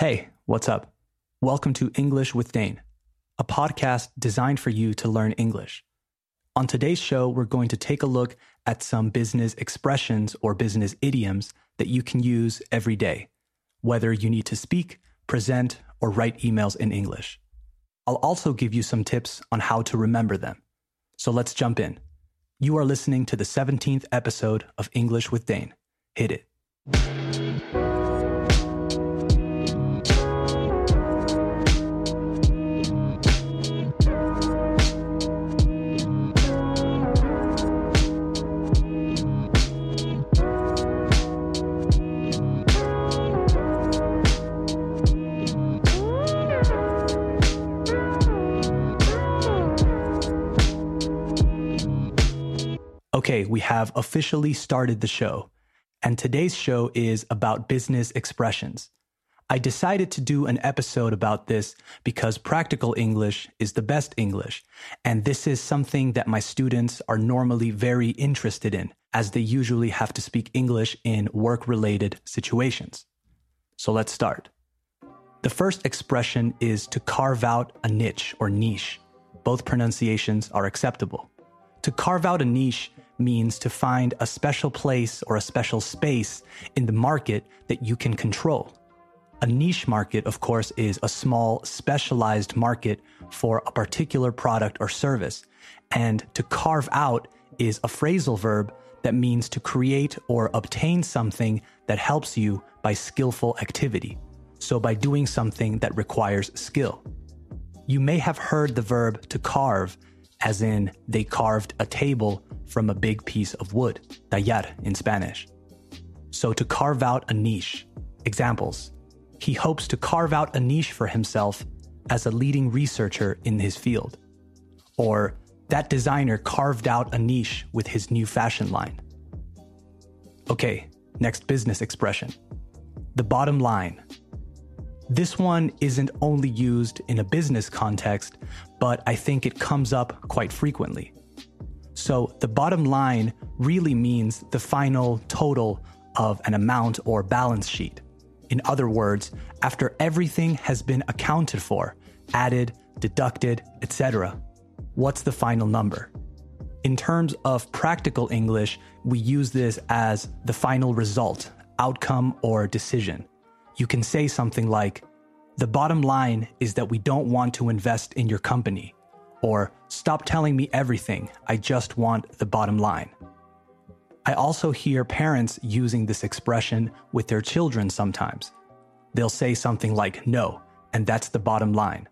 Hey, what's up? Welcome to English with Dane, a podcast designed for you to learn English. On today's show, we're going to take a look at some business expressions or business idioms that you can use every day, whether you need to speak, present, or write emails in English. I'll also give you some tips on how to remember them. So let's jump in. You are listening to the 17th episode of English with Dane. Hit it. Okay, we have officially started the show, and today's show is about business expressions. I decided to do an episode about this because practical English is the best English, and this is something that my students are normally very interested in, as they usually have to speak English in work related situations. So let's start. The first expression is to carve out a niche or niche. Both pronunciations are acceptable. To carve out a niche means to find a special place or a special space in the market that you can control. A niche market, of course, is a small, specialized market for a particular product or service. And to carve out is a phrasal verb that means to create or obtain something that helps you by skillful activity. So, by doing something that requires skill. You may have heard the verb to carve, as in they carved a table from a big piece of wood, tallar in Spanish. So to carve out a niche. Examples. He hopes to carve out a niche for himself as a leading researcher in his field. Or that designer carved out a niche with his new fashion line. Okay, next business expression. The bottom line. This one isn't only used in a business context, but I think it comes up quite frequently. So the bottom line really means the final total of an amount or balance sheet. In other words, after everything has been accounted for, added, deducted, etc., what's the final number? In terms of practical English, we use this as the final result, outcome, or decision. You can say something like, The bottom line is that we don't want to invest in your company or stop telling me everything, I just want the bottom line. I also hear parents using this expression with their children sometimes. They'll say something like, no, and that's the bottom line.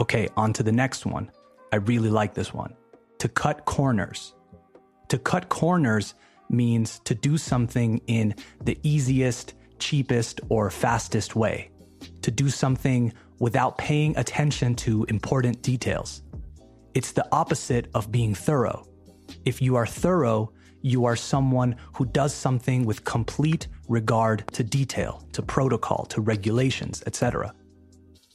Okay, on to the next one. I really like this one. To cut corners. To cut corners means to do something in the easiest, cheapest, or fastest way. To do something without paying attention to important details. It's the opposite of being thorough. If you are thorough, you are someone who does something with complete regard to detail, to protocol, to regulations, etc.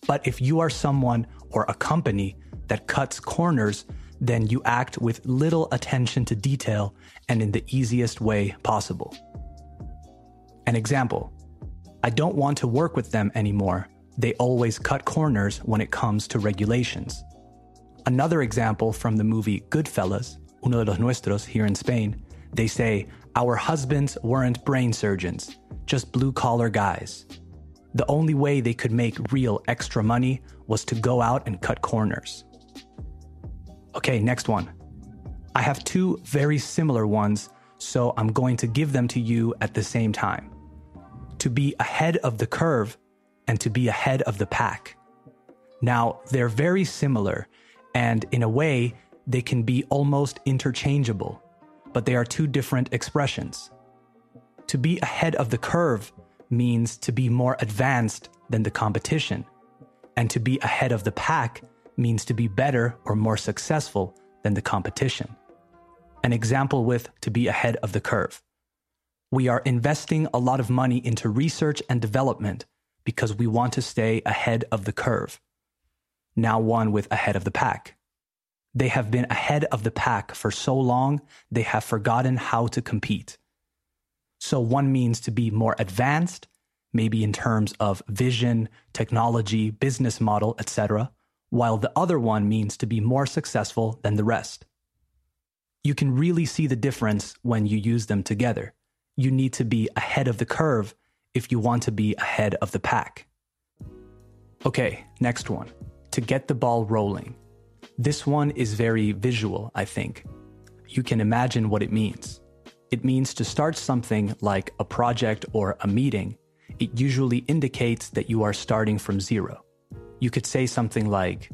But if you are someone or a company that cuts corners, then you act with little attention to detail and in the easiest way possible. An example I don't want to work with them anymore they always cut corners when it comes to regulations. Another example from the movie Goodfellas, Uno de los Nuestros here in Spain, they say, Our husbands weren't brain surgeons, just blue collar guys. The only way they could make real extra money was to go out and cut corners. Okay, next one. I have two very similar ones, so I'm going to give them to you at the same time. To be ahead of the curve and to be ahead of the pack. Now, they're very similar, and in a way, they can be almost interchangeable, but they are two different expressions. To be ahead of the curve means to be more advanced than the competition, and to be ahead of the pack means to be better or more successful than the competition. An example with to be ahead of the curve. We are investing a lot of money into research and development because we want to stay ahead of the curve. Now, one with ahead of the pack. They have been ahead of the pack for so long, they have forgotten how to compete. So, one means to be more advanced, maybe in terms of vision, technology, business model, etc., while the other one means to be more successful than the rest. You can really see the difference when you use them together. You need to be ahead of the curve if you want to be ahead of the pack. Okay, next one. To get the ball rolling. This one is very visual, I think. You can imagine what it means. It means to start something like a project or a meeting. It usually indicates that you are starting from zero. You could say something like,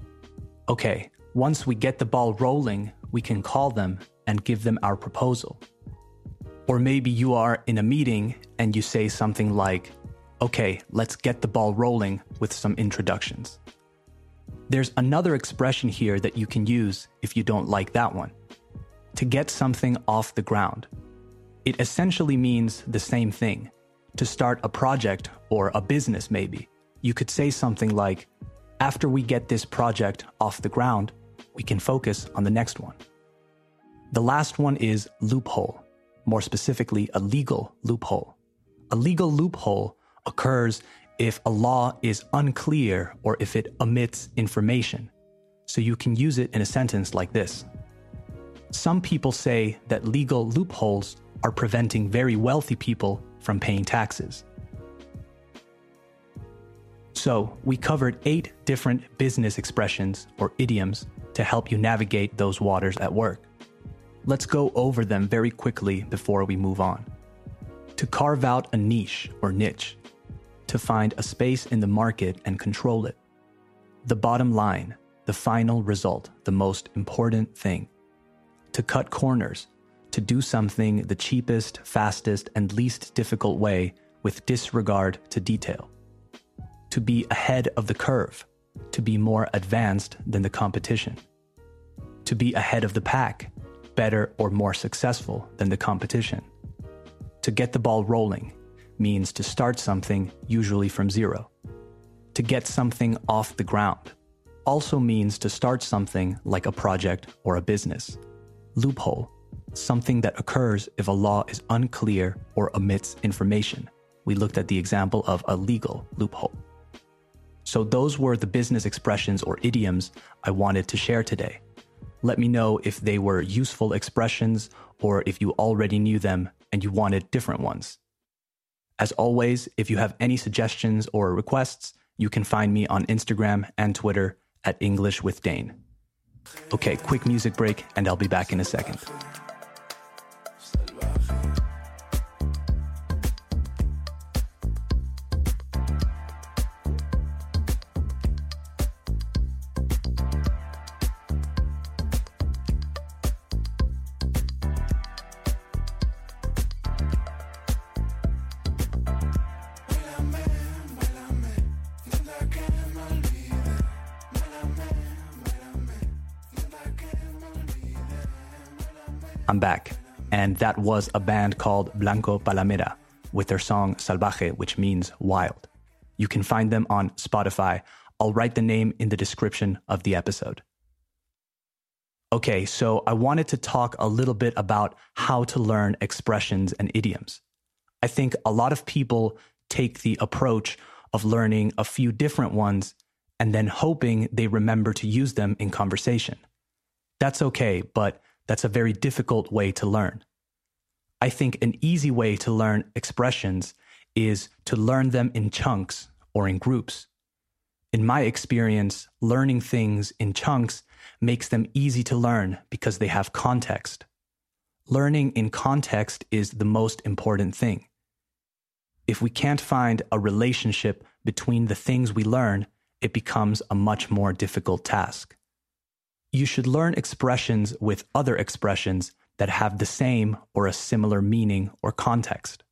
okay, once we get the ball rolling, we can call them and give them our proposal. Or maybe you are in a meeting and you say something like, okay, let's get the ball rolling with some introductions. There's another expression here that you can use if you don't like that one to get something off the ground. It essentially means the same thing to start a project or a business, maybe. You could say something like, after we get this project off the ground, we can focus on the next one. The last one is loophole, more specifically, a legal loophole. A legal loophole occurs if a law is unclear or if it omits information. So you can use it in a sentence like this Some people say that legal loopholes are preventing very wealthy people from paying taxes. So, we covered eight different business expressions or idioms to help you navigate those waters at work. Let's go over them very quickly before we move on. To carve out a niche or niche, to find a space in the market and control it. The bottom line, the final result, the most important thing. To cut corners, to do something the cheapest, fastest, and least difficult way with disregard to detail. To be ahead of the curve, to be more advanced than the competition. To be ahead of the pack, better or more successful than the competition. To get the ball rolling, means to start something, usually from zero. To get something off the ground also means to start something like a project or a business. Loophole, something that occurs if a law is unclear or omits information. We looked at the example of a legal loophole. So, those were the business expressions or idioms I wanted to share today. Let me know if they were useful expressions or if you already knew them and you wanted different ones. As always, if you have any suggestions or requests, you can find me on Instagram and Twitter at English with Dane. Okay, quick music break, and I'll be back in a second. I'm back. And that was a band called Blanco Palamera with their song Salvaje, which means wild. You can find them on Spotify. I'll write the name in the description of the episode. Okay, so I wanted to talk a little bit about how to learn expressions and idioms. I think a lot of people take the approach of learning a few different ones and then hoping they remember to use them in conversation. That's okay, but that's a very difficult way to learn. I think an easy way to learn expressions is to learn them in chunks or in groups. In my experience, learning things in chunks makes them easy to learn because they have context. Learning in context is the most important thing. If we can't find a relationship between the things we learn, it becomes a much more difficult task you should learn expressions with other expressions that have the same or a similar meaning or context.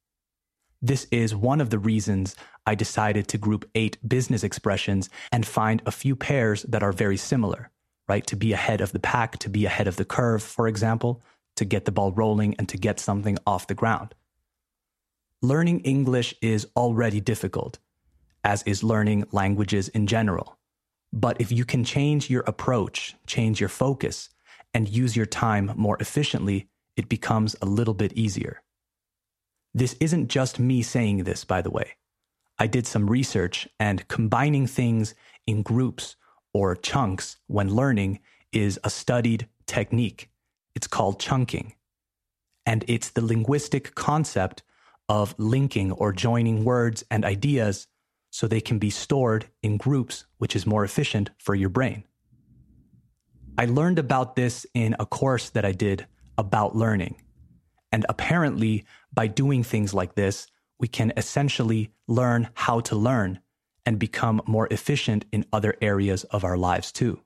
This is one of the reasons I decided to group eight business expressions and find a few pairs that are very similar, right? To be ahead of the pack, to be ahead of the curve, for example, to get the ball rolling and to get something off the ground. Learning English is already difficult, as is learning languages in general. But if you can change your approach, change your focus, and use your time more efficiently, it becomes a little bit easier. This isn't just me saying this, by the way. I did some research, and combining things in groups or chunks when learning is a studied technique. It's called chunking. And it's the linguistic concept of linking or joining words and ideas so they can be stored in groups, which is more efficient for your brain. I learned about this in a course that I did about learning. And apparently, by doing things like this, we can essentially learn how to learn and become more efficient in other areas of our lives too.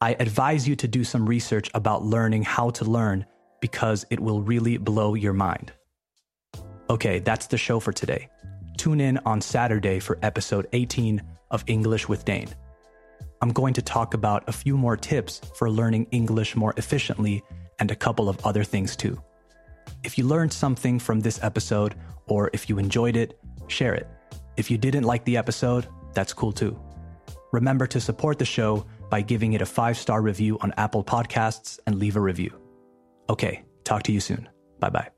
I advise you to do some research about learning how to learn because it will really blow your mind. Okay, that's the show for today. Tune in on Saturday for episode 18 of English with Dane. I'm going to talk about a few more tips for learning English more efficiently and a couple of other things too. If you learned something from this episode or if you enjoyed it, share it. If you didn't like the episode, that's cool too. Remember to support the show by giving it a five star review on Apple Podcasts and leave a review. Okay, talk to you soon. Bye bye.